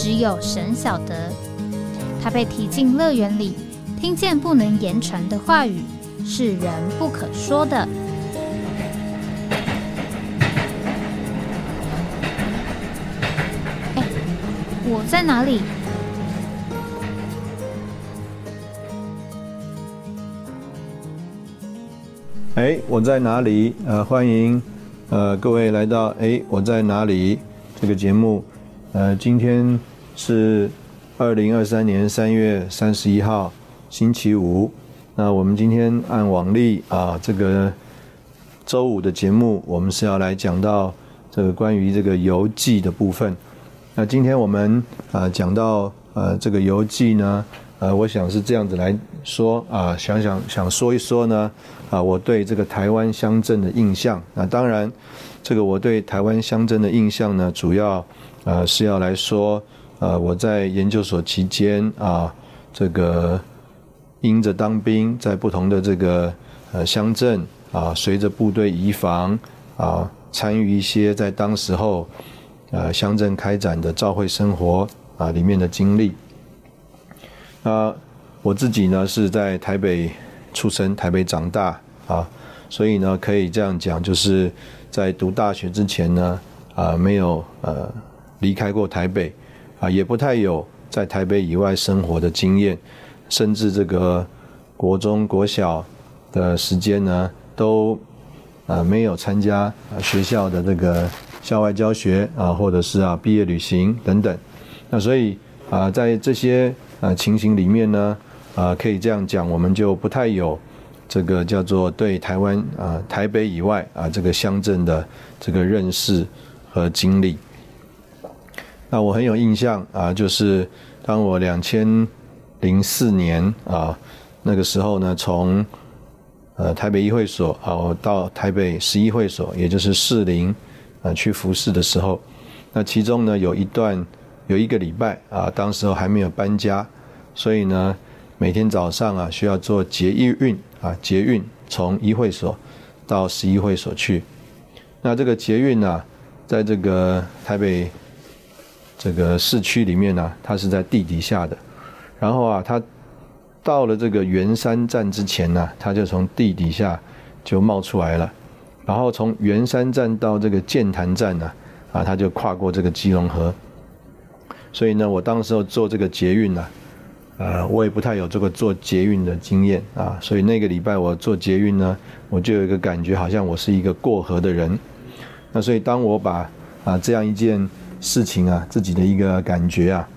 只有神晓得，他被提进乐园里，听见不能言传的话语，是人不可说的。哎，我在哪里？哎，我在哪里？呃，欢迎呃各位来到哎我在哪里这个节目。呃，今天是二零二三年三月三十一号，星期五。那我们今天按往例啊，这个周五的节目，我们是要来讲到这个关于这个游记的部分。那今天我们啊讲到呃这个游记呢，呃，我想是这样子来说啊，想想想说一说呢啊，我对这个台湾乡镇的印象。那当然，这个我对台湾乡镇的印象呢，主要。呃，是要来说，呃，我在研究所期间啊，这个因着当兵，在不同的这个呃乡镇啊，随着部队移防啊，参与一些在当时候呃乡镇开展的照会生活啊里面的经历。啊，我自己呢是在台北出生，台北长大啊，所以呢可以这样讲，就是在读大学之前呢啊没有呃。离开过台北，啊，也不太有在台北以外生活的经验，甚至这个国中、国小的时间呢，都啊没有参加学校的这个校外教学啊，或者是啊毕业旅行等等。那所以啊，在这些啊情形里面呢，啊可以这样讲，我们就不太有这个叫做对台湾啊台北以外啊这个乡镇的这个认识和经历。那我很有印象啊，就是当我两千零四年啊那个时候呢，从呃台北议会所啊到台北十一会所，也就是士林啊去服侍的时候，那其中呢有一段有一个礼拜啊，当时候还没有搬家，所以呢每天早上啊需要坐捷运啊捷运从议会所到十一会所去，那这个捷运呢，在这个台北。这个市区里面呢，它是在地底下的，然后啊，它到了这个圆山站之前呢，它就从地底下就冒出来了，然后从圆山站到这个建潭站呢，啊，它就跨过这个基隆河，所以呢，我当时候坐这个捷运呢，呃，我也不太有这个坐捷运的经验啊，所以那个礼拜我坐捷运呢，我就有一个感觉，好像我是一个过河的人，那所以当我把啊这样一件。事情啊，自己的一个感觉啊，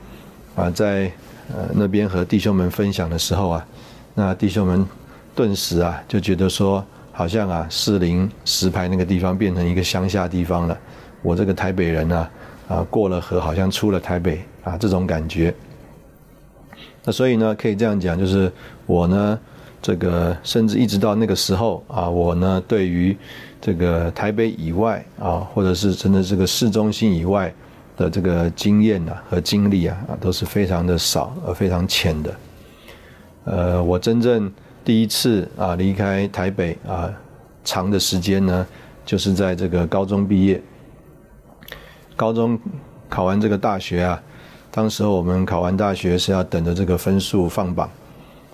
啊，在呃那边和弟兄们分享的时候啊，那弟兄们顿时啊就觉得说，好像啊士林石牌那个地方变成一个乡下地方了。我这个台北人呢，啊过了河好像出了台北啊这种感觉。那所以呢，可以这样讲，就是我呢，这个甚至一直到那个时候啊，我呢对于这个台北以外啊，或者是真的这个市中心以外。的这个经验啊和经历啊啊都是非常的少而非常浅的。呃，我真正第一次啊离开台北啊长的时间呢，就是在这个高中毕业。高中考完这个大学啊，当时我们考完大学是要等着这个分数放榜，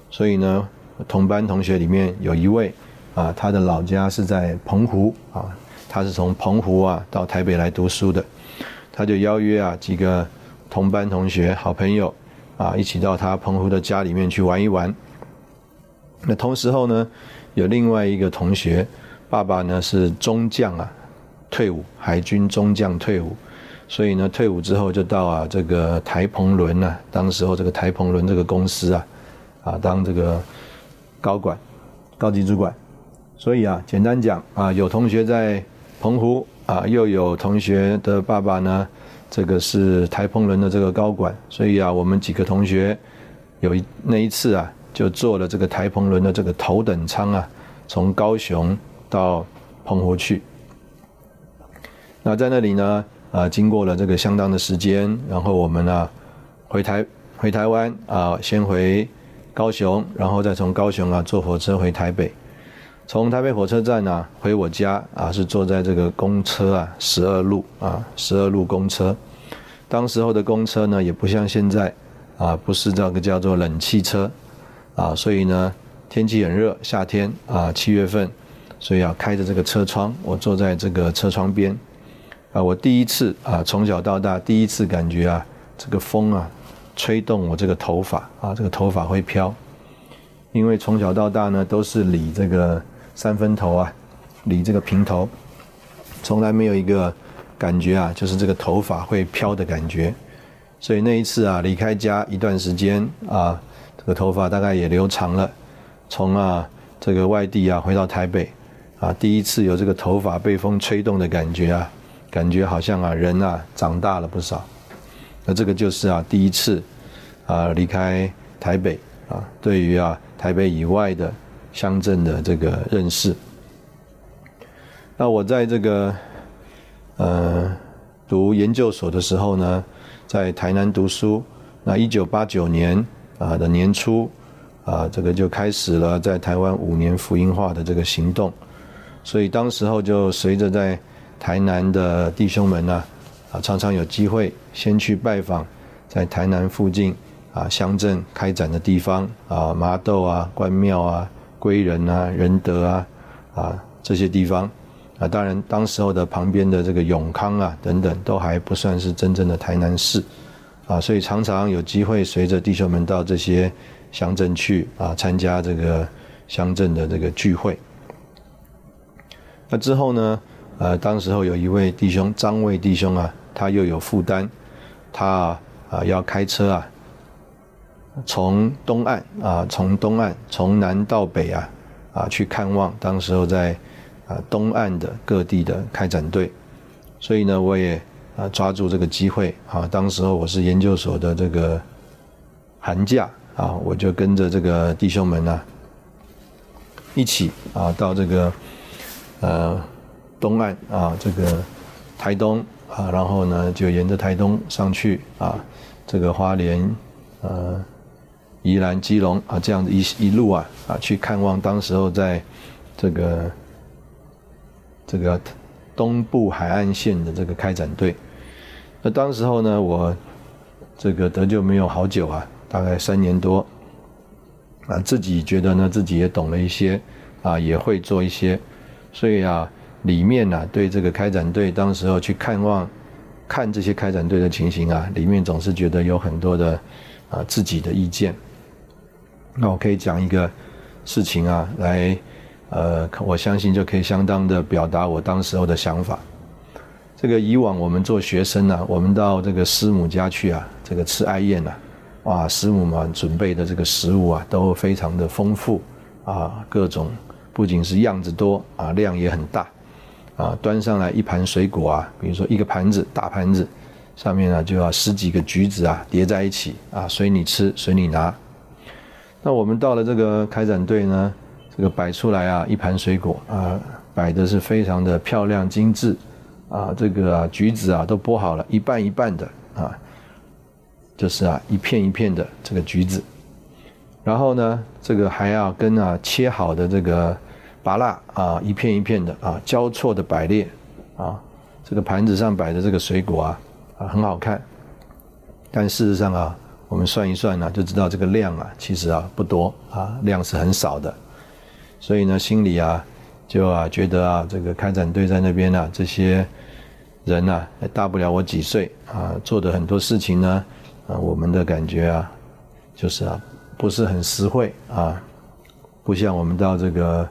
所以呢，同班同学里面有一位啊，他的老家是在澎湖啊，他是从澎湖啊到台北来读书的。他就邀约啊几个同班同学、好朋友啊，一起到他澎湖的家里面去玩一玩。那同时候呢，有另外一个同学，爸爸呢是中将啊，退伍海军中将退伍，所以呢退伍之后就到啊这个台澎轮啊，当时候这个台澎轮这个公司啊，啊当这个高管、高级主管。所以啊，简单讲啊，有同学在澎湖啊，又有同学的爸爸呢，这个是台澎轮的这个高管，所以啊，我们几个同学有一那一次啊，就坐了这个台澎轮的这个头等舱啊，从高雄到澎湖去。那在那里呢，啊，经过了这个相当的时间，然后我们呢，回台回台湾啊，先回高雄，然后再从高雄啊坐火车回台北。从台北火车站呢回我家啊，是坐在这个公车啊，十二路啊，十二路公车。当时候的公车呢，也不像现在啊，不是这个叫做冷气车啊，所以呢，天气很热，夏天啊，七月份，所以要开着这个车窗，我坐在这个车窗边啊，我第一次啊，从小到大第一次感觉啊，这个风啊，吹动我这个头发啊，这个头发会飘，因为从小到大呢，都是理这个。三分头啊，理这个平头，从来没有一个感觉啊，就是这个头发会飘的感觉。所以那一次啊，离开家一段时间啊，这个头发大概也留长了。从啊这个外地啊回到台北啊，第一次有这个头发被风吹动的感觉啊，感觉好像啊人啊长大了不少。那这个就是啊第一次啊离开台北啊，对于啊台北以外的。乡镇的这个认识。那我在这个呃读研究所的时候呢，在台南读书。那一九八九年啊的年初啊，这个就开始了在台湾五年福音化的这个行动。所以当时候就随着在台南的弟兄们呢啊，常常有机会先去拜访在台南附近啊乡镇开展的地方啊麻豆啊关庙啊。归仁啊，仁德啊，啊这些地方啊，当然当时候的旁边的这个永康啊等等，都还不算是真正的台南市啊，所以常常有机会随着弟兄们到这些乡镇去啊，参加这个乡镇的这个聚会。那之后呢，呃，当时候有一位弟兄张卫弟兄啊，他又有负担，他啊要开车啊。从东岸啊，从东岸从南到北啊，啊去看望当时候在啊东岸的各地的开展队，所以呢，我也啊抓住这个机会啊，当时候我是研究所的这个寒假啊，我就跟着这个弟兄们呢一起啊到这个呃东岸啊这个台东啊，然后呢就沿着台东上去啊，这个花莲呃。宜兰、基隆啊，这样的一一路啊啊，去看望当时候在这个这个东部海岸线的这个开展队。那当时候呢，我这个得救没有好久啊，大概三年多啊，自己觉得呢，自己也懂了一些啊，也会做一些，所以啊，里面呢，对这个开展队当时候去看望看这些开展队的情形啊，里面总是觉得有很多的啊自己的意见。那我可以讲一个事情啊，来，呃，我相信就可以相当的表达我当时候的想法。这个以往我们做学生呢，我们到这个师母家去啊，这个吃哀宴呐，哇，师母们准备的这个食物啊，都非常的丰富啊，各种不仅是样子多啊，量也很大啊，端上来一盘水果啊，比如说一个盘子大盘子，上面呢就要十几个橘子啊叠在一起啊，随你吃，随你拿。那我们到了这个开展队呢，这个摆出来啊，一盘水果啊，摆的是非常的漂亮精致，啊，这个橘子啊都剥好了，一半一半的啊，就是啊一片一片的这个橘子，然后呢，这个还要跟啊切好的这个芭辣啊一片一片的啊交错的摆列啊，这个盘子上摆的这个水果啊啊很好看，但事实上啊。我们算一算呢，就知道这个量啊，其实啊不多啊，量是很少的。所以呢，心里啊就啊觉得啊，这个开展队在那边呢，这些人呢，大不了我几岁啊，做的很多事情呢，啊，我们的感觉啊，就是啊不是很实惠啊，不像我们到这个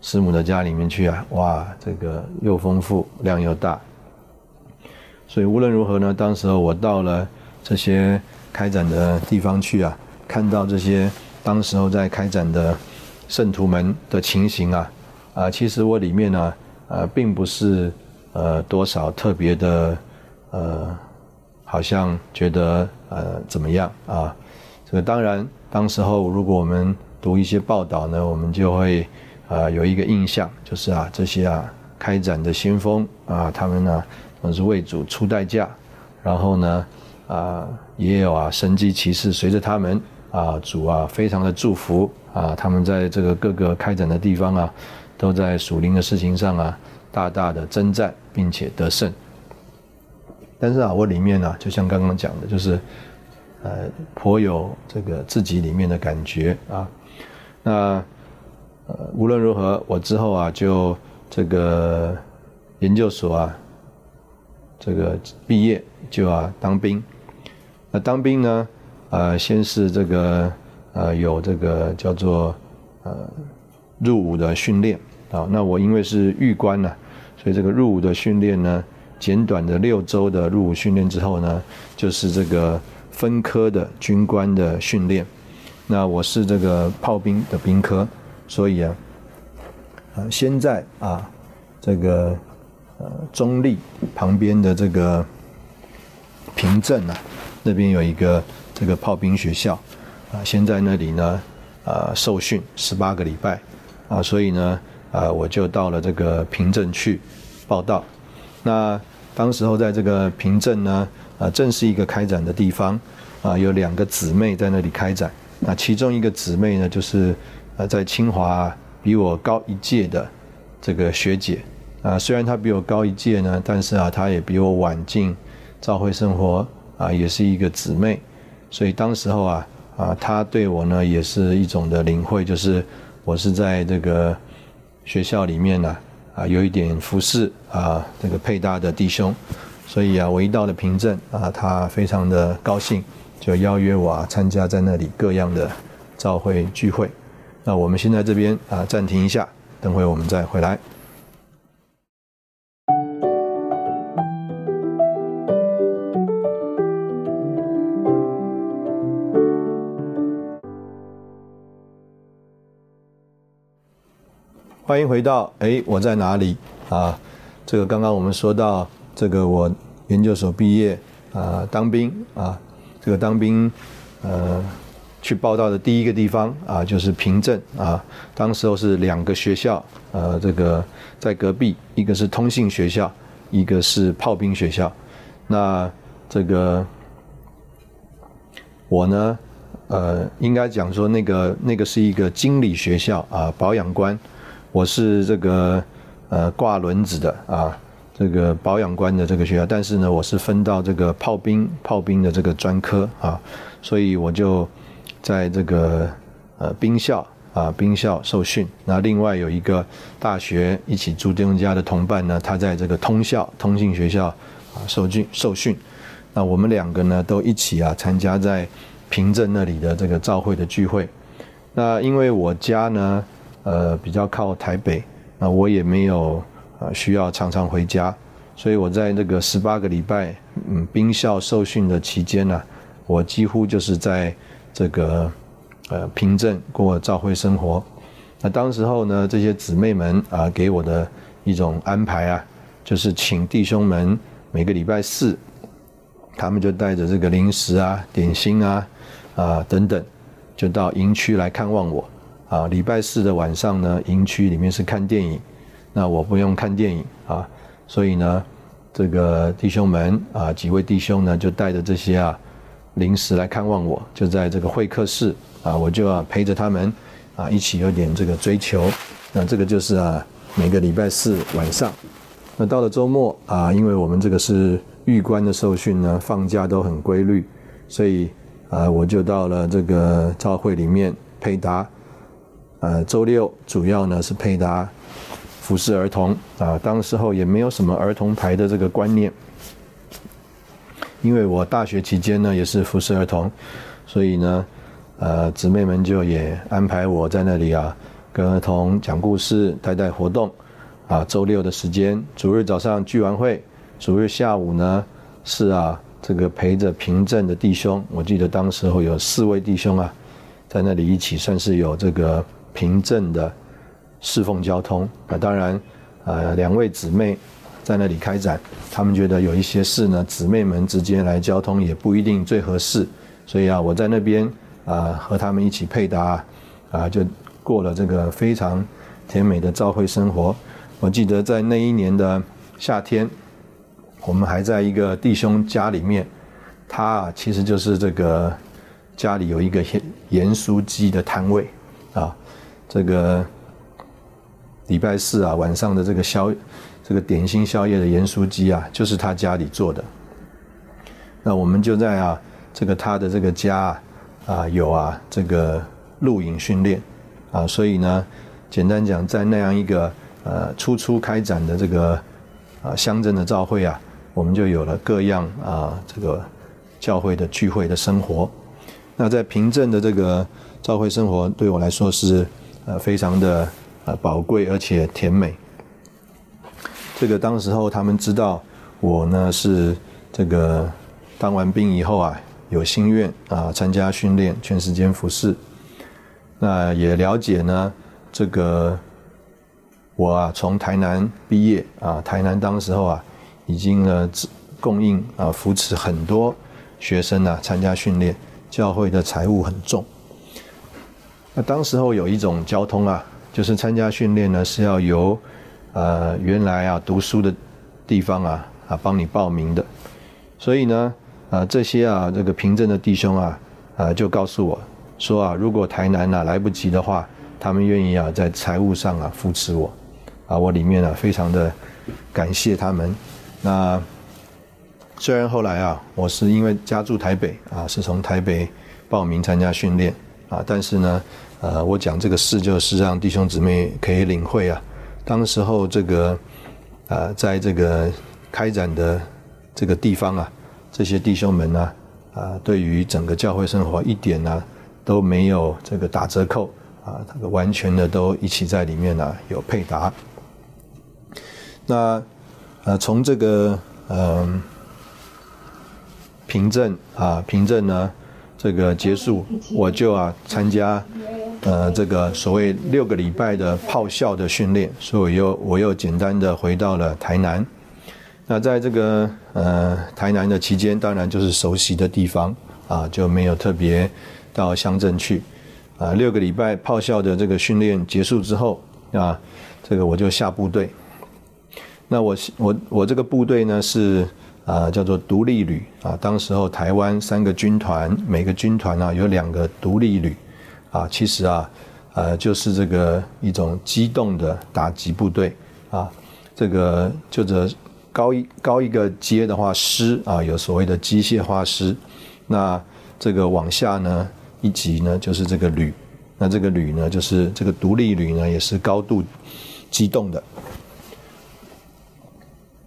师母的家里面去啊，哇，这个又丰富，量又大。所以无论如何呢，当时候我到了这些。开展的地方去啊，看到这些当时候在开展的圣徒们的情形啊，啊，其实我里面呢，呃，并不是呃多少特别的呃，好像觉得呃怎么样啊？这个当然，当时候如果我们读一些报道呢，我们就会啊有一个印象，就是啊这些啊开展的先锋啊，他们呢总是为主出代价，然后呢啊也有啊神机骑士随着他们啊主啊非常的祝福啊，他们在这个各个开展的地方啊。都在属灵的事情上啊，大大的征战，并且得胜。但是啊，我里面呢，就像刚刚讲的，就是呃，颇有这个自己里面的感觉啊。那，无论如何，我之后啊，就这个研究所啊，这个毕业就啊当兵。那当兵呢，呃，先是这个呃，有这个叫做呃入伍的训练。啊，那我因为是狱官呢，所以这个入伍的训练呢，简短的六周的入伍训练之后呢，就是这个分科的军官的训练。那我是这个炮兵的兵科，所以啊，啊，现在啊，这个呃中立旁边的这个平镇啊，那边有一个这个炮兵学校，啊，先在那里呢，啊，受训十八个礼拜，啊，所以呢。啊，我就到了这个平镇去报道。那当时候在这个平镇呢，啊，正是一个开展的地方。啊，有两个姊妹在那里开展。那其中一个姊妹呢，就是呃，在清华比我高一届的这个学姐。啊，虽然她比我高一届呢，但是啊，她也比我晚进教会生活。啊，也是一个姊妹。所以当时候啊，啊，她对我呢，也是一种的领会，就是我是在这个。学校里面呢，啊，有一点服饰啊，这个配搭的弟兄，所以啊，我一到了平镇啊，他非常的高兴，就邀约我啊，参加在那里各样的召会聚会。那我们现在这边啊，暂停一下，等会我们再回来。欢迎回到哎，我在哪里啊？这个刚刚我们说到这个，我研究所毕业啊，当兵啊，这个当兵呃，去报道的第一个地方啊，就是平镇啊。当时候是两个学校呃，这个在隔壁，一个是通信学校，一个是炮兵学校。那这个我呢，呃，应该讲说那个那个是一个经理学校啊，保养官。我是这个呃挂轮子的啊，这个保养官的这个学校，但是呢，我是分到这个炮兵炮兵的这个专科啊，所以我就在这个呃兵校啊兵校受训。那另外有一个大学一起住弟兄家的同伴呢，他在这个通校通信学校啊受训受训。那我们两个呢都一起啊参加在平镇那里的这个召会的聚会。那因为我家呢。呃，比较靠台北，那我也没有呃需要常常回家，所以我在这个十八个礼拜嗯兵校受训的期间呢，我几乎就是在这个呃平镇过教会生活。那当时候呢，这些姊妹们啊给我的一种安排啊，就是请弟兄们每个礼拜四，他们就带着这个零食啊、点心啊啊等等，就到营区来看望我。啊，礼拜四的晚上呢，营区里面是看电影，那我不用看电影啊，所以呢，这个弟兄们啊，几位弟兄呢，就带着这些啊零食来看望我，就在这个会客室啊，我就要陪着他们啊，一起有点这个追求。那这个就是啊，每个礼拜四晚上，那到了周末啊，因为我们这个是玉官的受训呢，放假都很规律，所以啊，我就到了这个教会里面配搭。呃，周六主要呢是配搭服侍儿童啊，当时候也没有什么儿童台的这个观念，因为我大学期间呢也是服侍儿童，所以呢，呃，姊妹们就也安排我在那里啊，跟儿童讲故事、带带活动啊。周六的时间，主日早上聚完会，主日下午呢是啊，这个陪着平镇的弟兄，我记得当时候有四位弟兄啊，在那里一起算是有这个。平镇的侍奉交通，那当然，呃，两位姊妹在那里开展，他们觉得有一些事呢，姊妹们直接来交通也不一定最合适，所以啊，我在那边啊和他们一起配搭，啊就过了这个非常甜美的教会生活。我记得在那一年的夏天，我们还在一个弟兄家里面，他啊其实就是这个家里有一个盐盐酥鸡的摊位啊，这个。礼拜四啊，晚上的这个宵，这个点心宵夜的盐酥鸡啊，就是他家里做的。那我们就在啊，这个他的这个家啊，有啊这个录影训练啊，所以呢，简单讲，在那样一个呃初初开展的这个啊乡镇的教会啊，我们就有了各样啊这个教会的聚会的生活。那在平镇的这个教会生活，对我来说是呃非常的。啊，宝贵而且甜美。这个当时候他们知道我呢是这个当完兵以后啊，有心愿啊参加训练，全时间服侍。那也了解呢，这个我啊从台南毕业啊，台南当时候啊已经呢供应啊扶持很多学生啊参加训练，教会的财务很重。当时候有一种交通啊。就是参加训练呢，是要由，呃，原来啊读书的地方啊啊帮你报名的，所以呢，啊这些啊这个凭证的弟兄啊啊就告诉我说啊，如果台南啊来不及的话，他们愿意啊在财务上啊扶持我，啊我里面啊非常的感谢他们。那虽然后来啊我是因为家住台北啊，是从台北报名参加训练啊，但是呢。呃，我讲这个事，就是让弟兄姊妹可以领会啊。当时候这个，呃，在这个开展的这个地方啊，这些弟兄们呢，啊，对于整个教会生活一点呢都没有这个打折扣啊，这个完全的都一起在里面呢有配搭。那呃，从这个嗯凭证啊，凭证呢这个结束，我就啊参加。呃，这个所谓六个礼拜的炮校的训练，所以我又我又简单的回到了台南。那在这个呃台南的期间，当然就是熟悉的地方啊，就没有特别到乡镇去。啊，六个礼拜炮校的这个训练结束之后啊，这个我就下部队。那我我我这个部队呢是啊叫做独立旅啊，当时候台湾三个军团，每个军团呢有两个独立旅。啊，其实啊，呃，就是这个一种机动的打击部队啊，这个就这高一高一个阶的话，师啊，有所谓的机械化师，那这个往下呢一级呢就是这个旅，那这个旅呢就是这个独立旅呢也是高度机动的。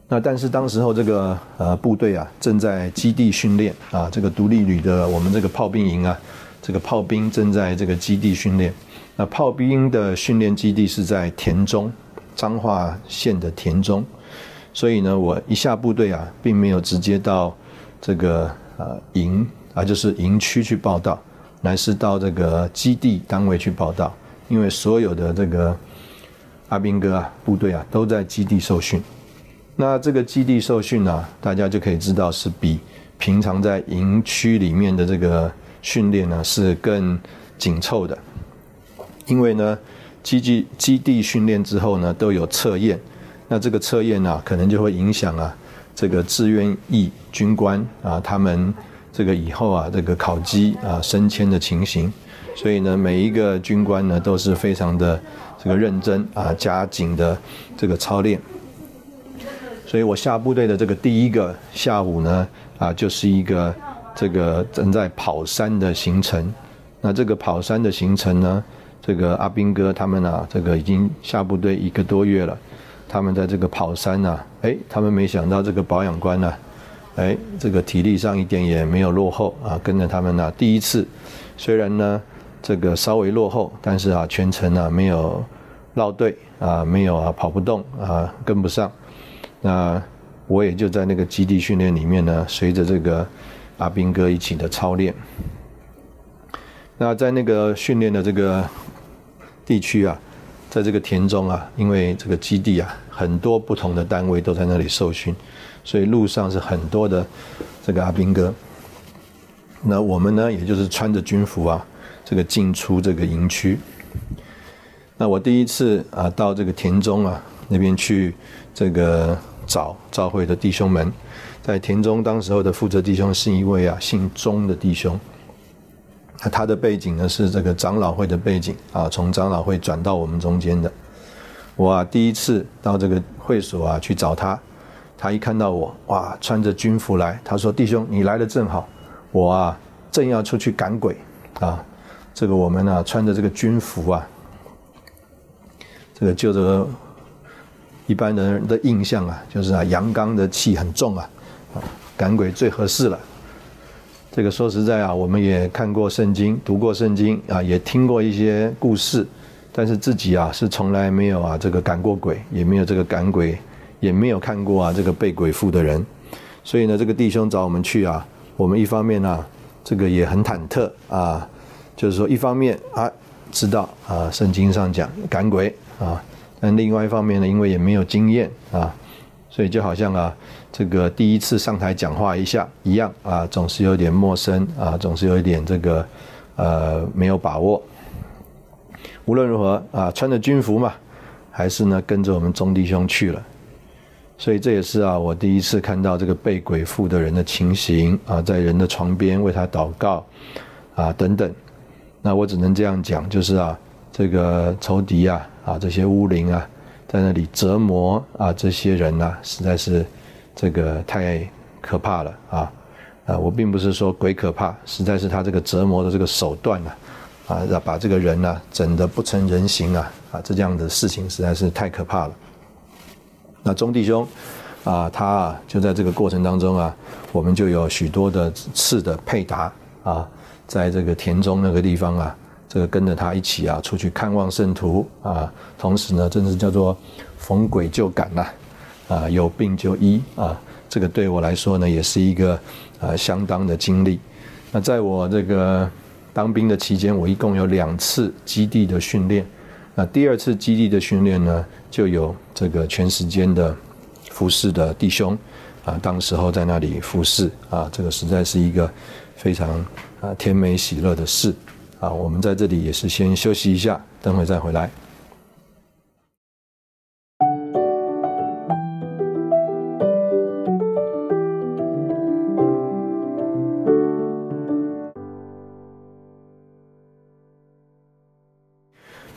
那但是当时候这个呃部队啊正在基地训练啊，这个独立旅的我们这个炮兵营啊。这个炮兵正在这个基地训练，那炮兵的训练基地是在田中，彰化县的田中，所以呢，我一下部队啊，并没有直接到这个呃营啊，就是营区去报道，乃是到这个基地单位去报道，因为所有的这个阿兵哥啊，部队啊，都在基地受训。那这个基地受训呢，大家就可以知道是比平常在营区里面的这个。训练呢是更紧凑的，因为呢基地基地训练之后呢都有测验，那这个测验呢可能就会影响啊这个志愿役军官啊他们这个以后啊这个考级啊升迁的情形，所以呢每一个军官呢都是非常的这个认真啊加紧的这个操练，所以我下部队的这个第一个下午呢啊就是一个。这个正在跑山的行程，那这个跑山的行程呢？这个阿兵哥他们啊，这个已经下部队一个多月了，他们在这个跑山呢，哎，他们没想到这个保养官呢，哎，这个体力上一点也没有落后啊，跟着他们呢，第一次，虽然呢这个稍微落后，但是啊全程啊没有落队啊，没有啊跑不动啊跟不上，那我也就在那个基地训练里面呢，随着这个。阿兵哥一起的操练，那在那个训练的这个地区啊，在这个田中啊，因为这个基地啊，很多不同的单位都在那里受训，所以路上是很多的这个阿兵哥。那我们呢，也就是穿着军服啊，这个进出这个营区。那我第一次啊，到这个田中啊那边去这个找召会的弟兄们，在田中当时候的负责弟兄是一位啊姓钟的弟兄。那他的背景呢是这个长老会的背景啊，从长老会转到我们中间的。我啊第一次到这个会所啊去找他，他一看到我哇穿着军服来，他说弟兄你来的正好，我啊正要出去赶鬼啊，这个我们呢穿着这个军服啊，这个就这个一般人的印象啊，就是啊阳刚的气很重啊，赶鬼最合适了。这个说实在啊，我们也看过圣经，读过圣经啊，也听过一些故事，但是自己啊是从来没有啊这个赶过鬼，也没有这个赶鬼，也没有看过啊这个被鬼附的人，所以呢，这个弟兄找我们去啊，我们一方面呢，这个也很忐忑啊，就是说一方面啊知道啊圣经上讲赶鬼啊，但另外一方面呢，因为也没有经验啊。所以就好像啊，这个第一次上台讲话一下一样啊，总是有点陌生啊，总是有一点这个呃没有把握。无论如何啊，穿着军服嘛，还是呢跟着我们中弟兄去了。所以这也是啊，我第一次看到这个被鬼附的人的情形啊，在人的床边为他祷告啊等等。那我只能这样讲，就是啊，这个仇敌啊啊这些巫灵啊。在那里折磨啊，这些人呢，实在是这个太可怕了啊！啊，我并不是说鬼可怕，实在是他这个折磨的这个手段呢，啊，要把这个人呢整得不成人形啊！啊，这样的事情实在是太可怕了。那钟弟兄啊，他啊就在这个过程当中啊，我们就有许多的次的配搭啊，在这个田中那个地方啊。这个跟着他一起啊，出去看望圣徒啊，同时呢，真是叫做逢鬼就赶呐，啊有病就医啊，这个对我来说呢，也是一个啊相当的经历。那在我这个当兵的期间，我一共有两次基地的训练。那第二次基地的训练呢，就有这个全时间的服侍的弟兄啊，当时候在那里服侍啊，这个实在是一个非常啊甜美喜乐的事。啊，我们在这里也是先休息一下，等会再回来。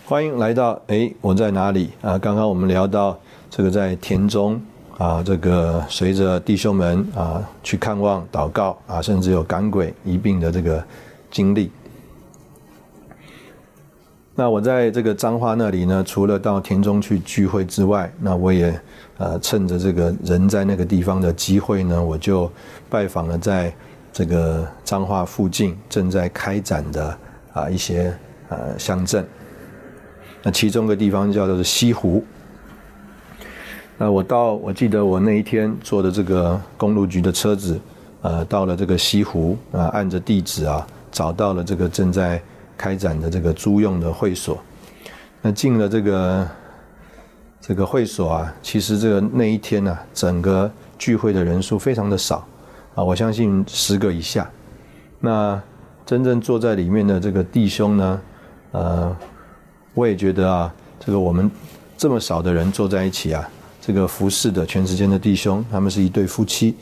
欢迎来到哎，我在哪里啊？刚刚我们聊到这个在田中啊，这个随着弟兄们啊去看望、祷告啊，甚至有赶鬼一病的这个经历。那我在这个彰化那里呢，除了到田中去聚会之外，那我也呃趁着这个人在那个地方的机会呢，我就拜访了在这个彰化附近正在开展的啊一些呃乡镇。那其中一个地方叫做西湖。那我到我记得我那一天坐的这个公路局的车子，呃到了这个西湖啊，按着地址啊找到了这个正在。开展的这个租用的会所，那进了这个这个会所啊，其实这个那一天呢，整个聚会的人数非常的少啊，我相信十个以下。那真正坐在里面的这个弟兄呢，呃，我也觉得啊，这个我们这么少的人坐在一起啊，这个服侍的全时间的弟兄，他们是一对夫妻，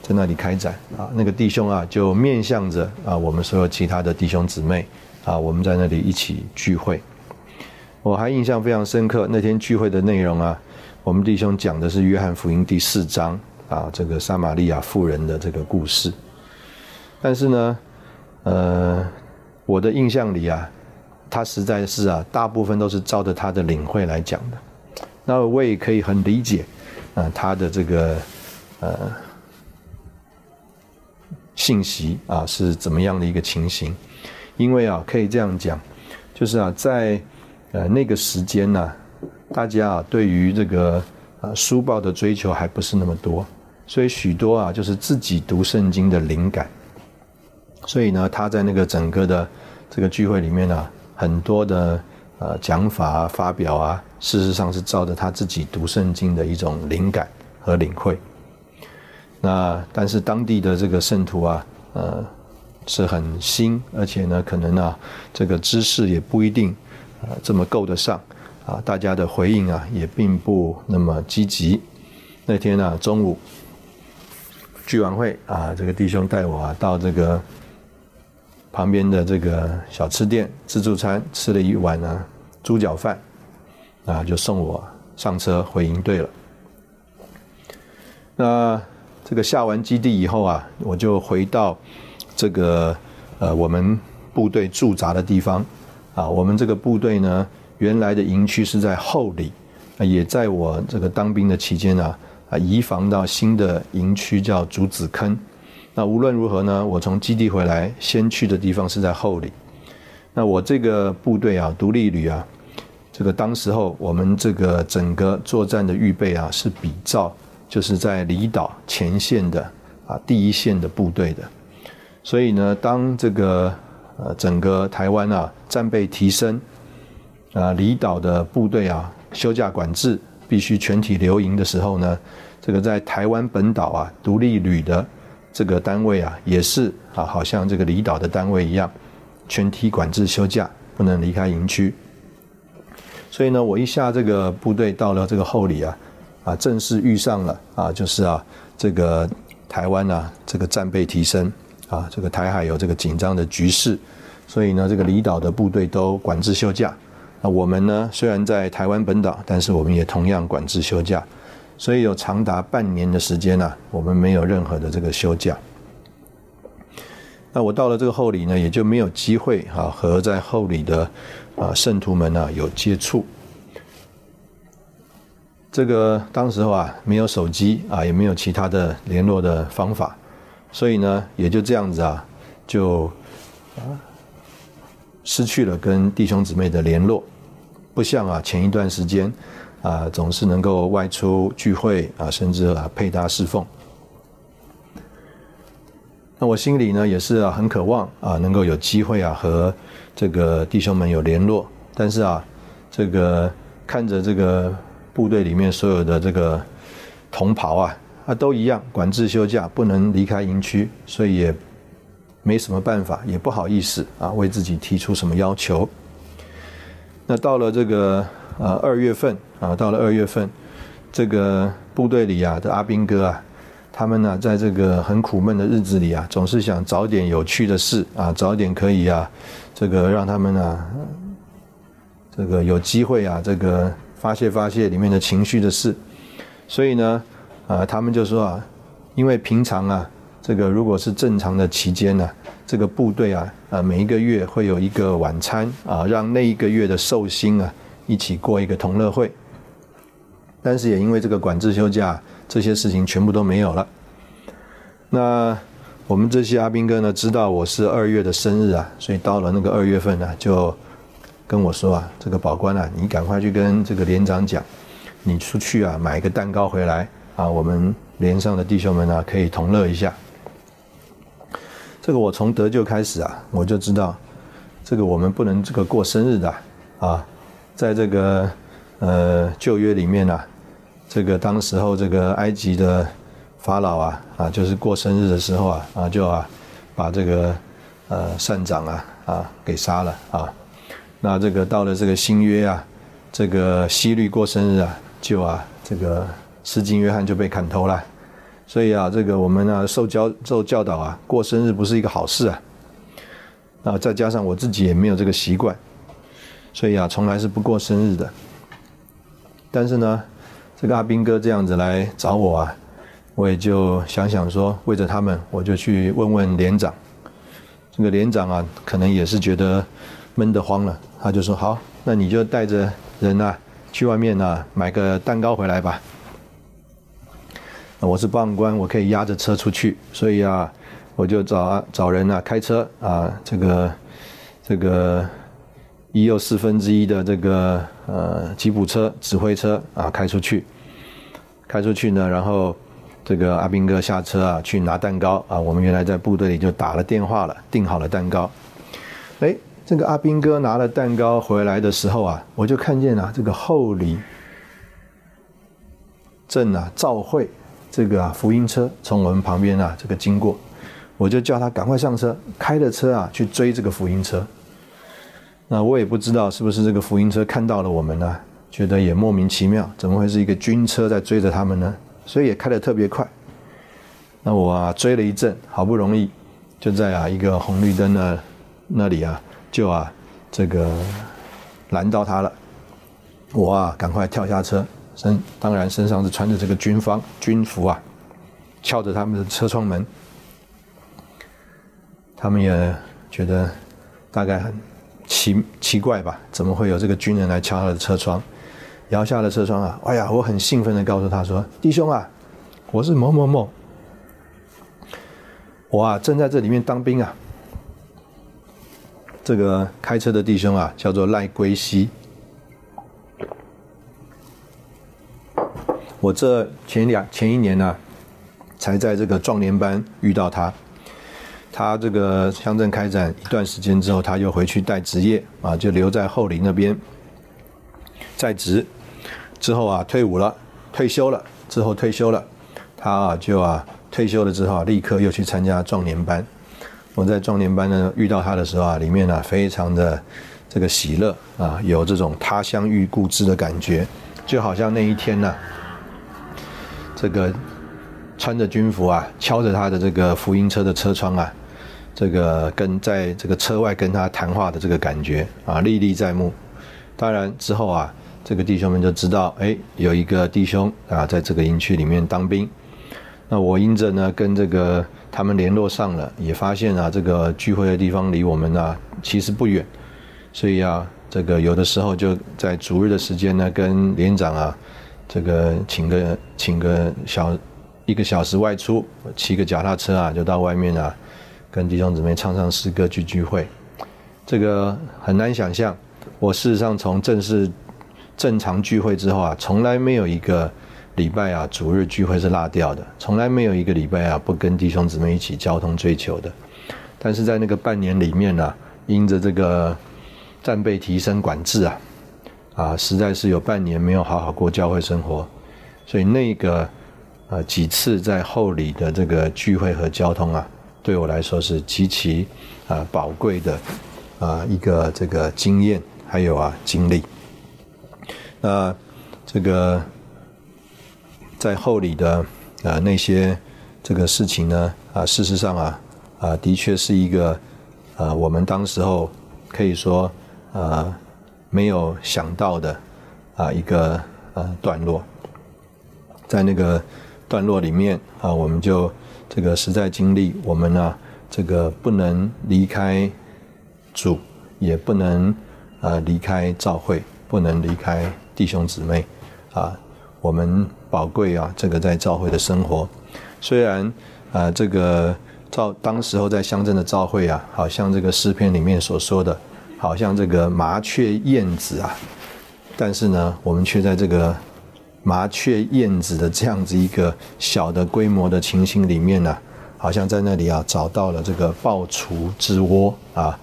在那里开展啊，那个弟兄啊，就面向着啊我们所有其他的弟兄姊妹。啊，我们在那里一起聚会，我还印象非常深刻。那天聚会的内容啊，我们弟兄讲的是约翰福音第四章啊，这个撒玛利亚妇人的这个故事。但是呢，呃，我的印象里啊，他实在是啊，大部分都是照着他的领会来讲的。那我也可以很理解啊，他的这个呃信息啊是怎么样的一个情形。因为啊，可以这样讲，就是啊，在呃那个时间呢，大家啊对于这个啊书报的追求还不是那么多，所以许多啊就是自己读圣经的灵感。所以呢，他在那个整个的这个聚会里面呢，很多的呃讲法啊发表啊，事实上是照着他自己读圣经的一种灵感和领会。那但是当地的这个圣徒啊，呃，是很新，而且呢，可能啊，这个知识也不一定啊这么够得上啊，大家的回应啊也并不那么积极。那天呢，中午聚完会啊，这个弟兄带我啊到这个旁边的这个小吃店自助餐吃了一碗呢猪脚饭，啊，就送我上车回营队了。那。这个下完基地以后啊，我就回到这个呃我们部队驻扎的地方啊。我们这个部队呢，原来的营区是在后里，也在我这个当兵的期间啊啊移防到新的营区叫竹子坑。那无论如何呢，我从基地回来，先去的地方是在后里。那我这个部队啊，独立旅啊，这个当时候我们这个整个作战的预备啊，是比照。就是在离岛前线的啊第一线的部队的，所以呢，当这个呃整个台湾啊战备提升啊离岛的部队啊休假管制必须全体留营的时候呢，这个在台湾本岛啊独立旅的这个单位啊也是啊好像这个离岛的单位一样，全体管制休假不能离开营区。所以呢，我一下这个部队到了这个后里啊。啊，正式遇上了啊，就是啊，这个台湾啊，这个战备提升啊，这个台海有这个紧张的局势，所以呢，这个离岛的部队都管制休假。那我们呢，虽然在台湾本岛，但是我们也同样管制休假，所以有长达半年的时间呢，我们没有任何的这个休假。那我到了这个后里呢，也就没有机会啊，和在后里的啊圣徒们呢有接触。这个当时候啊，没有手机啊，也没有其他的联络的方法，所以呢，也就这样子啊，就啊失去了跟弟兄姊妹的联络，不像啊前一段时间啊，总是能够外出聚会啊，甚至啊配搭侍奉。那我心里呢，也是啊很渴望啊，能够有机会啊和这个弟兄们有联络，但是啊，这个看着这个。部队里面所有的这个同袍啊，啊都一样，管制休假，不能离开营区，所以也没什么办法，也不好意思啊，为自己提出什么要求。那到了这个呃二月份啊，到了二月份，这个部队里啊的阿兵哥啊，他们呢在这个很苦闷的日子里啊，总是想找点有趣的事啊，找点可以啊，这个让他们呢，这个有机会啊，这个。发泄发泄里面的情绪的事，所以呢，啊，他们就说啊，因为平常啊，这个如果是正常的期间呢，这个部队啊，啊，每一个月会有一个晚餐啊，让那一个月的寿星啊一起过一个同乐会。但是也因为这个管制休假，这些事情全部都没有了。那我们这些阿兵哥呢，知道我是二月的生日啊，所以到了那个二月份呢，就。跟我说啊，这个保官啊，你赶快去跟这个连长讲，你出去啊买个蛋糕回来啊，我们连上的弟兄们啊可以同乐一下。这个我从得救开始啊，我就知道，这个我们不能这个过生日的啊，在这个呃旧约里面啊，这个当时候这个埃及的法老啊啊，就是过生日的时候啊啊就啊把这个呃善长啊啊给杀了啊。那这个到了这个新约啊，这个希律过生日啊，就啊这个施金约翰就被砍头了，所以啊这个我们呢受教受教导啊，过生日不是一个好事啊。啊再加上我自己也没有这个习惯，所以啊从来是不过生日的。但是呢，这个阿兵哥这样子来找我啊，我也就想想说，为着他们，我就去问问连长。这个连长啊，可能也是觉得闷得慌了。他就说好，那你就带着人呐去外面呐买个蛋糕回来吧。我是棒官，我可以押着车出去，所以啊，我就找啊找人呐开车啊，这个这个一又四分之一的这个呃吉普车指挥车啊开出去，开出去呢，然后这个阿兵哥下车啊去拿蛋糕啊，我们原来在部队里就打了电话了，订好了蛋糕，哎。这个阿兵哥拿了蛋糕回来的时候啊，我就看见啊，这个后里镇啊，赵会这个啊福音车从我们旁边啊这个经过，我就叫他赶快上车，开着车啊去追这个福音车。那我也不知道是不是这个福音车看到了我们呢，觉得也莫名其妙，怎么会是一个军车在追着他们呢？所以也开得特别快。那我啊追了一阵，好不容易就在啊一个红绿灯的那里啊，就啊这个拦到他了。我啊赶快跳下车，身当然身上是穿着这个军方军服啊，敲着他们的车窗门。他们也觉得大概很。奇奇怪吧？怎么会有这个军人来敲他的车窗？摇下了车窗啊！哎呀，我很兴奋的告诉他说：“弟兄啊，我是某某某，我啊正在这里面当兵啊。这个开车的弟兄啊，叫做赖归西。我这前两前一年呢，才在这个壮年班遇到他。”他这个乡镇开展一段时间之后，他又回去带职业啊，就留在后林那边在职。之后啊，退伍了，退休了。之后退休了，他啊就啊退休了之后啊，立刻又去参加壮年班。我在壮年班呢遇到他的时候啊，里面呢非常的这个喜乐啊，有这种他乡遇故知的感觉，就好像那一天呢，这个穿着军服啊，敲着他的这个福音车的车窗啊。这个跟在这个车外跟他谈话的这个感觉啊，历历在目。当然之后啊，这个弟兄们就知道，哎，有一个弟兄啊，在这个营区里面当兵。那我因着呢，跟这个他们联络上了，也发现啊，这个聚会的地方离我们呢其实不远，所以啊，这个有的时候就在逐日的时间呢，跟连长啊，这个请个请个小一个小时外出，骑个脚踏车啊，就到外面啊。跟弟兄姊妹唱唱诗歌去聚会，这个很难想象。我事实上从正式正常聚会之后啊，从来没有一个礼拜啊主日聚会是落掉的，从来没有一个礼拜啊不跟弟兄姊妹一起交通追求的。但是在那个半年里面呢，因着这个战备提升管制啊，啊，实在是有半年没有好好过教会生活，所以那个呃几次在后里的这个聚会和交通啊。对我来说是极其啊宝贵的啊一个这个经验，还有啊经历。那这个在后里的啊那些这个事情呢啊，事实上啊啊的确是一个啊我们当时候可以说啊没有想到的啊一个呃段落，在那个段落里面啊我们就。这个实在经历，我们呢，这个不能离开主，也不能啊离开教会，不能离开弟兄姊妹，啊，我们宝贵啊，这个在教会的生活，虽然啊，这个照当时候在乡镇的教会啊，好像这个诗篇里面所说的，好像这个麻雀燕子啊，但是呢，我们却在这个。麻雀燕子的这样子一个小的规模的情形里面呢，好像在那里啊找到了这个爆雏之窝啊，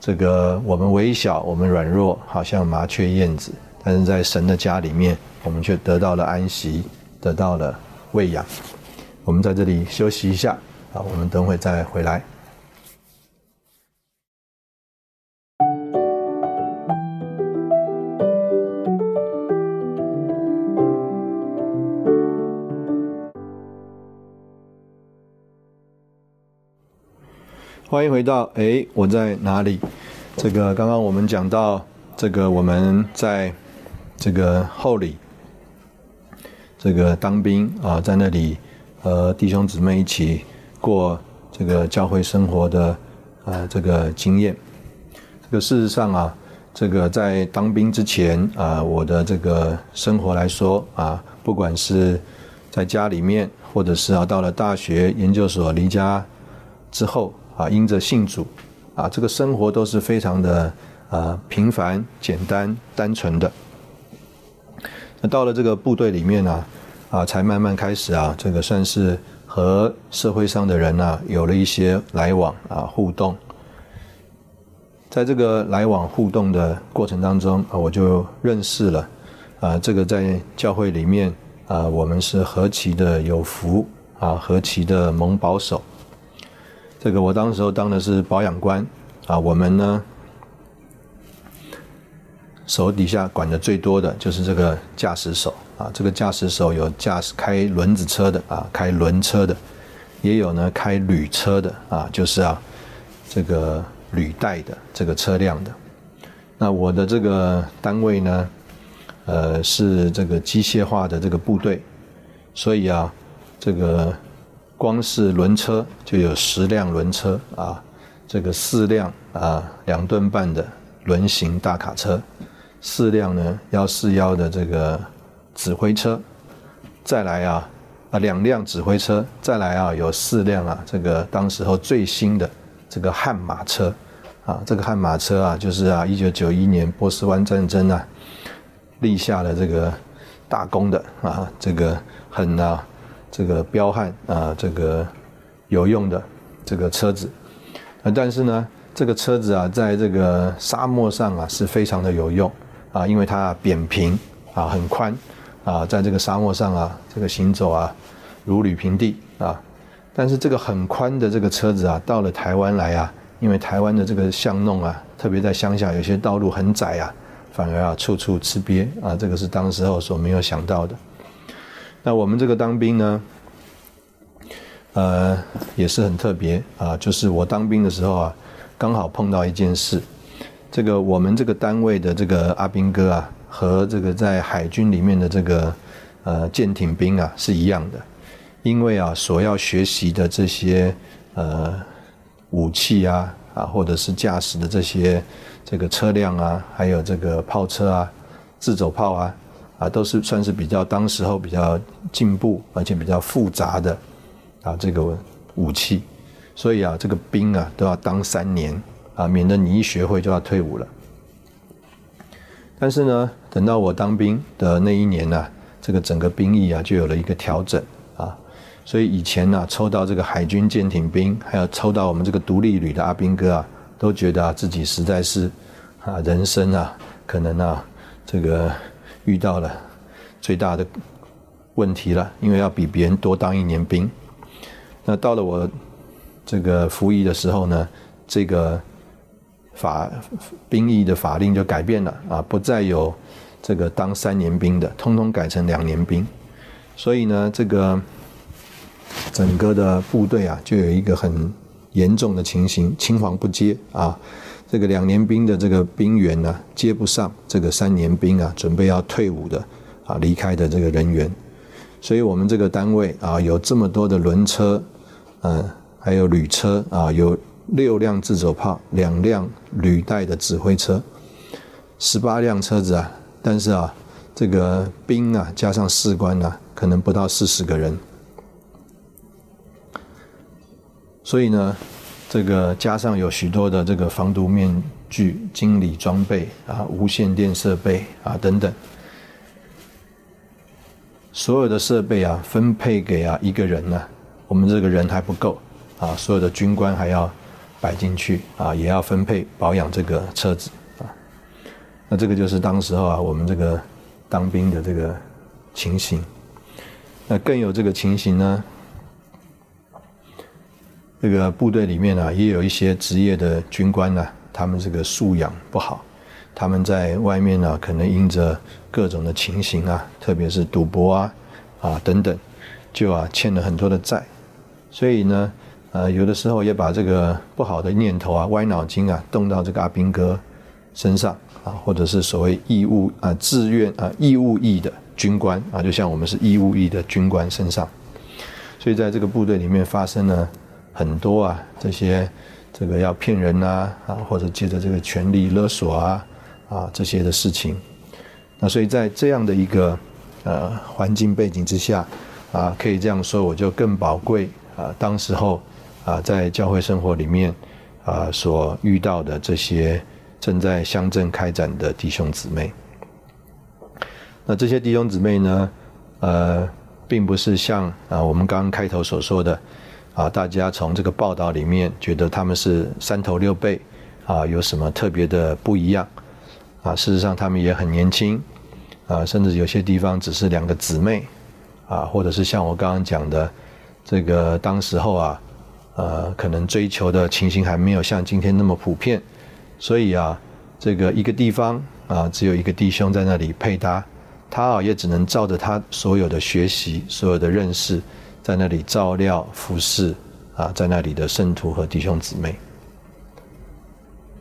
这个我们微小，我们软弱，好像麻雀燕子，但是在神的家里面，我们却得到了安息，得到了喂养。我们在这里休息一下啊，我们等会再回来。欢迎回到哎，我在哪里？这个刚刚我们讲到，这个我们在这个后里，这个当兵啊，在那里和弟兄姊妹一起过这个教会生活的啊这个经验。这个事实上啊，这个在当兵之前啊，我的这个生活来说啊，不管是在家里面，或者是啊到了大学研究所离家之后。啊，因着信主，啊，这个生活都是非常的啊平凡、简单、单纯的。到了这个部队里面呢，啊，才慢慢开始啊，这个算是和社会上的人呢有了一些来往啊互动。在这个来往互动的过程当中，我就认识了啊，这个在教会里面啊，我们是何其的有福啊，何其的蒙保守。这个我当时候当的是保养官啊，我们呢手底下管的最多的就是这个驾驶手啊，这个驾驶手有驾驶开轮子车的啊，开轮车的，也有呢开铝车的啊，就是啊这个。履带的这个车辆的，那我的这个单位呢，呃，是这个机械化的这个部队，所以啊，这个光是轮车就有十辆轮车啊，这个四辆啊两吨半的轮型大卡车，四辆呢幺四幺的这个指挥车，再来啊啊两辆指挥车，再来啊有四辆啊这个当时候最新的这个悍马车。啊，这个悍马车啊，就是啊，一九九一年波斯湾战争啊，立下了这个大功的啊，这个很啊，这个彪悍啊，这个有用的这个车子。啊，但是呢，这个车子啊，在这个沙漠上啊，是非常的有用啊，因为它扁平啊，很宽啊，在这个沙漠上啊，这个行走啊，如履平地啊。但是这个很宽的这个车子啊，到了台湾来啊。因为台湾的这个巷弄啊，特别在乡下，有些道路很窄啊，反而啊处处吃瘪啊，这个是当时候所没有想到的。那我们这个当兵呢，呃，也是很特别啊，就是我当兵的时候啊，刚好碰到一件事，这个我们这个单位的这个阿兵哥啊，和这个在海军里面的这个呃舰艇兵啊是一样的，因为啊所要学习的这些呃。武器啊啊，或者是驾驶的这些这个车辆啊，还有这个炮车啊、自走炮啊啊，都是算是比较当时候比较进步而且比较复杂的啊这个武器，所以啊这个兵啊都要当三年啊，免得你一学会就要退伍了。但是呢，等到我当兵的那一年呢，这个整个兵役啊就有了一个调整啊。所以以前呢，抽到这个海军舰艇兵，还有抽到我们这个独立旅的阿兵哥啊，都觉得啊自己实在是啊人生啊可能啊这个遇到了最大的问题了，因为要比别人多当一年兵。那到了我这个服役的时候呢，这个法兵役的法令就改变了啊，不再有这个当三年兵的，通通改成两年兵。所以呢，这个。整个的部队啊，就有一个很严重的情形，青黄不接啊。这个两年兵的这个兵员呢，接不上这个三年兵啊，准备要退伍的啊，离开的这个人员。所以我们这个单位啊，有这么多的轮车，嗯，还有旅车啊，有六辆自走炮，两辆履带的指挥车，十八辆车子啊。但是啊，这个兵啊，加上士官啊，可能不到四十个人。所以呢，这个加上有许多的这个防毒面具、经理装备啊、无线电设备啊等等，所有的设备啊分配给啊一个人呢，我们这个人还不够啊，所有的军官还要摆进去啊，也要分配保养这个车子啊。那这个就是当时候啊，我们这个当兵的这个情形。那更有这个情形呢。这个部队里面啊，也有一些职业的军官呢，他们这个素养不好，他们在外面呢，可能因着各种的情形啊，特别是赌博啊，啊等等，就啊欠了很多的债，所以呢，呃，有的时候也把这个不好的念头啊、歪脑筋啊，动到这个阿兵哥身上啊，或者是所谓义务啊、自愿啊、义务役的军官啊，就像我们是义务役的军官身上，所以在这个部队里面发生了。很多啊，这些这个要骗人呐啊，或者借着这个权力勒索啊啊这些的事情，那所以在这样的一个呃环境背景之下啊，可以这样说，我就更宝贵啊，当时候啊在教会生活里面啊所遇到的这些正在乡镇开展的弟兄姊妹，那这些弟兄姊妹呢，呃，并不是像啊我们刚刚开头所说的。啊，大家从这个报道里面觉得他们是三头六臂，啊有什么特别的不一样啊。事实上，他们也很年轻啊，甚至有些地方只是两个姊妹啊，或者是像我刚刚讲的这个当时候啊，呃，可能追求的情形还没有像今天那么普遍，所以啊，这个一个地方啊，只有一个弟兄在那里配搭。他啊，也只能照着他所有的学习、所有的认识，在那里照料、服侍啊，在那里的圣徒和弟兄姊妹。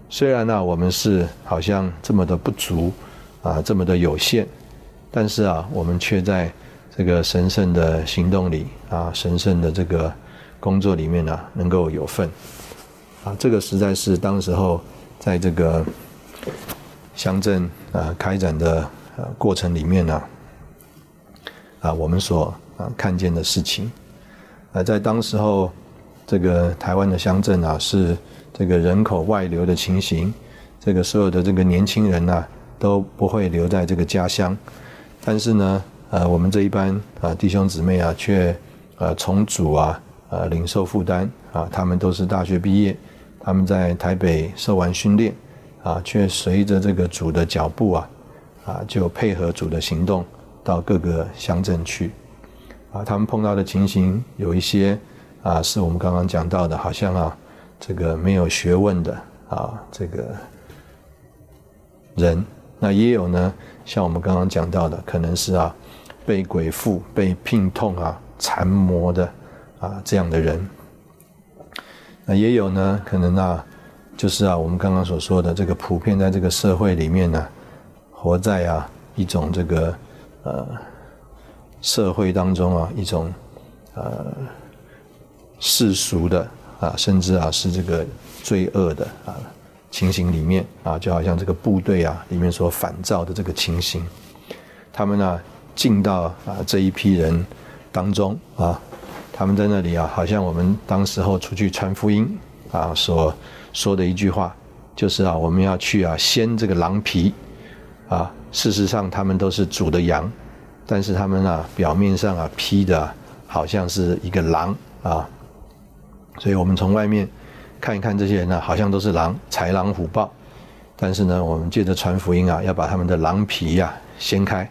虽然呢，我们是好像这么的不足啊，这么的有限，但是啊，我们却在这个神圣的行动里啊，神圣的这个工作里面呢，能够有份啊。这个实在是当时候在这个乡镇啊开展的。呃，过程里面呢，啊，我们所啊看见的事情，啊，在当时候，这个台湾的乡镇啊，是这个人口外流的情形，这个所有的这个年轻人呢，都不会留在这个家乡，但是呢，呃，我们这一班啊弟兄姊妹啊，却呃重组啊，呃领受负担啊，他们都是大学毕业，他们在台北受完训练啊，却随着这个主的脚步啊。啊，就配合主的行动到各个乡镇去，啊，他们碰到的情形有一些啊，是我们刚刚讲到的，好像啊，这个没有学问的啊，这个人，那也有呢，像我们刚刚讲到的，可能是啊，被鬼附、被病痛啊缠磨的啊这样的人，那也有呢，可能啊，就是啊，我们刚刚所说的这个普遍在这个社会里面呢。活在啊一种这个呃社会当中啊一种呃世俗的啊甚至啊是这个罪恶的啊情形里面啊就好像这个部队啊里面所反照的这个情形，他们呢进到啊这一批人当中啊，他们在那里啊好像我们当时候出去传福音啊所说的一句话就是啊我们要去啊掀这个狼皮。啊，事实上他们都是主的羊，但是他们啊表面上啊披的好像是一个狼啊，所以我们从外面看一看这些人呢，好像都是狼，豺狼虎豹，但是呢，我们借着传福音啊，要把他们的狼皮呀掀开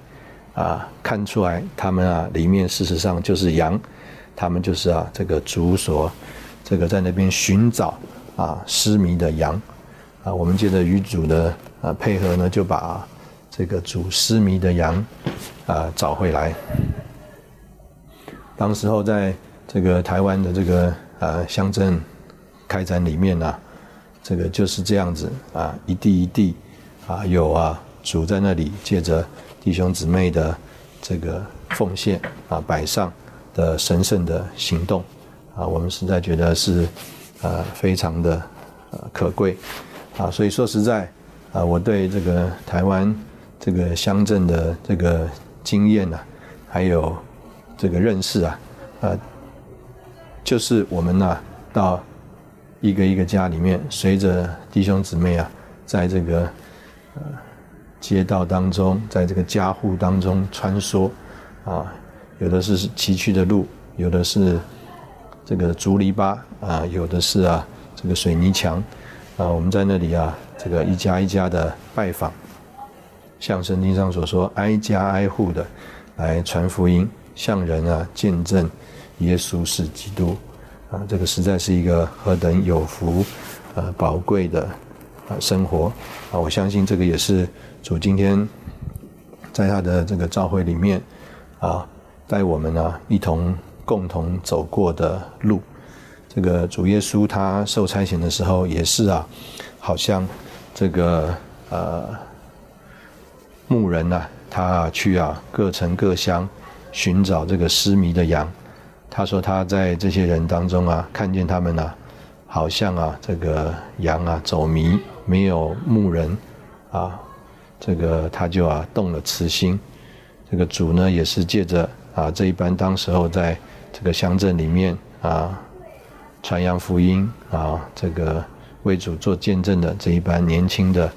啊，看出来他们啊里面事实上就是羊，他们就是啊这个主所这个在那边寻找啊失迷的羊啊，我们借着与主的啊配合呢，就把。这个主失迷的羊，啊，找回来。当时候在这个台湾的这个呃乡镇开展里面呢，这个就是这样子啊，一地一地啊，有啊主在那里借着弟兄姊妹的这个奉献啊摆上的神圣的行动啊，我们实在觉得是呃非常的呃可贵啊，所以说实在啊，我对这个台湾。这个乡镇的这个经验呢，还有这个认识啊，呃，就是我们呢到一个一个家里面，随着弟兄姊妹啊，在这个呃街道当中，在这个家户当中穿梭啊，有的是崎岖的路，有的是这个竹篱笆啊，有的是啊这个水泥墙啊，我们在那里啊，这个一家一家的拜访。像圣经上所说，挨家挨户的来传福音，向人啊见证耶稣是基督啊，这个实在是一个何等有福、呃宝贵的啊生活啊！我相信这个也是主今天在他的这个召会里面啊，带我们呢一同共同走过的路。这个主耶稣他受差遣的时候也是啊，好像这个呃。牧人呐，他去啊各城各乡寻找这个失迷的羊。他说他在这些人当中啊，看见他们呐，好像啊这个羊啊走迷，没有牧人啊，这个他就啊动了慈心。这个主呢也是借着啊这一班当时候在这个乡镇里面啊传扬福音啊，这个为主做见证的这一班年轻的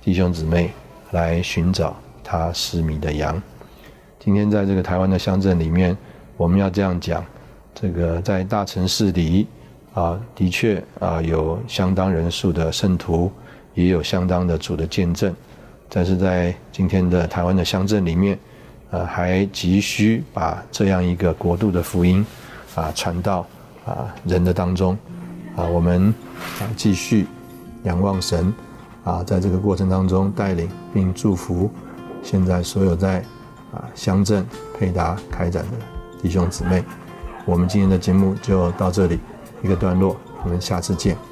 弟兄姊妹。来寻找他失迷的羊。今天在这个台湾的乡镇里面，我们要这样讲：这个在大城市里，啊，的确啊，有相当人数的圣徒，也有相当的主的见证，但是在今天的台湾的乡镇里面，呃，还急需把这样一个国度的福音啊传到啊人的当中啊，我们啊继续仰望神啊，在这个过程当中带领并祝福现在所有在啊乡镇配搭开展的弟兄姊妹。我们今天的节目就到这里。一个段落，我们下次见。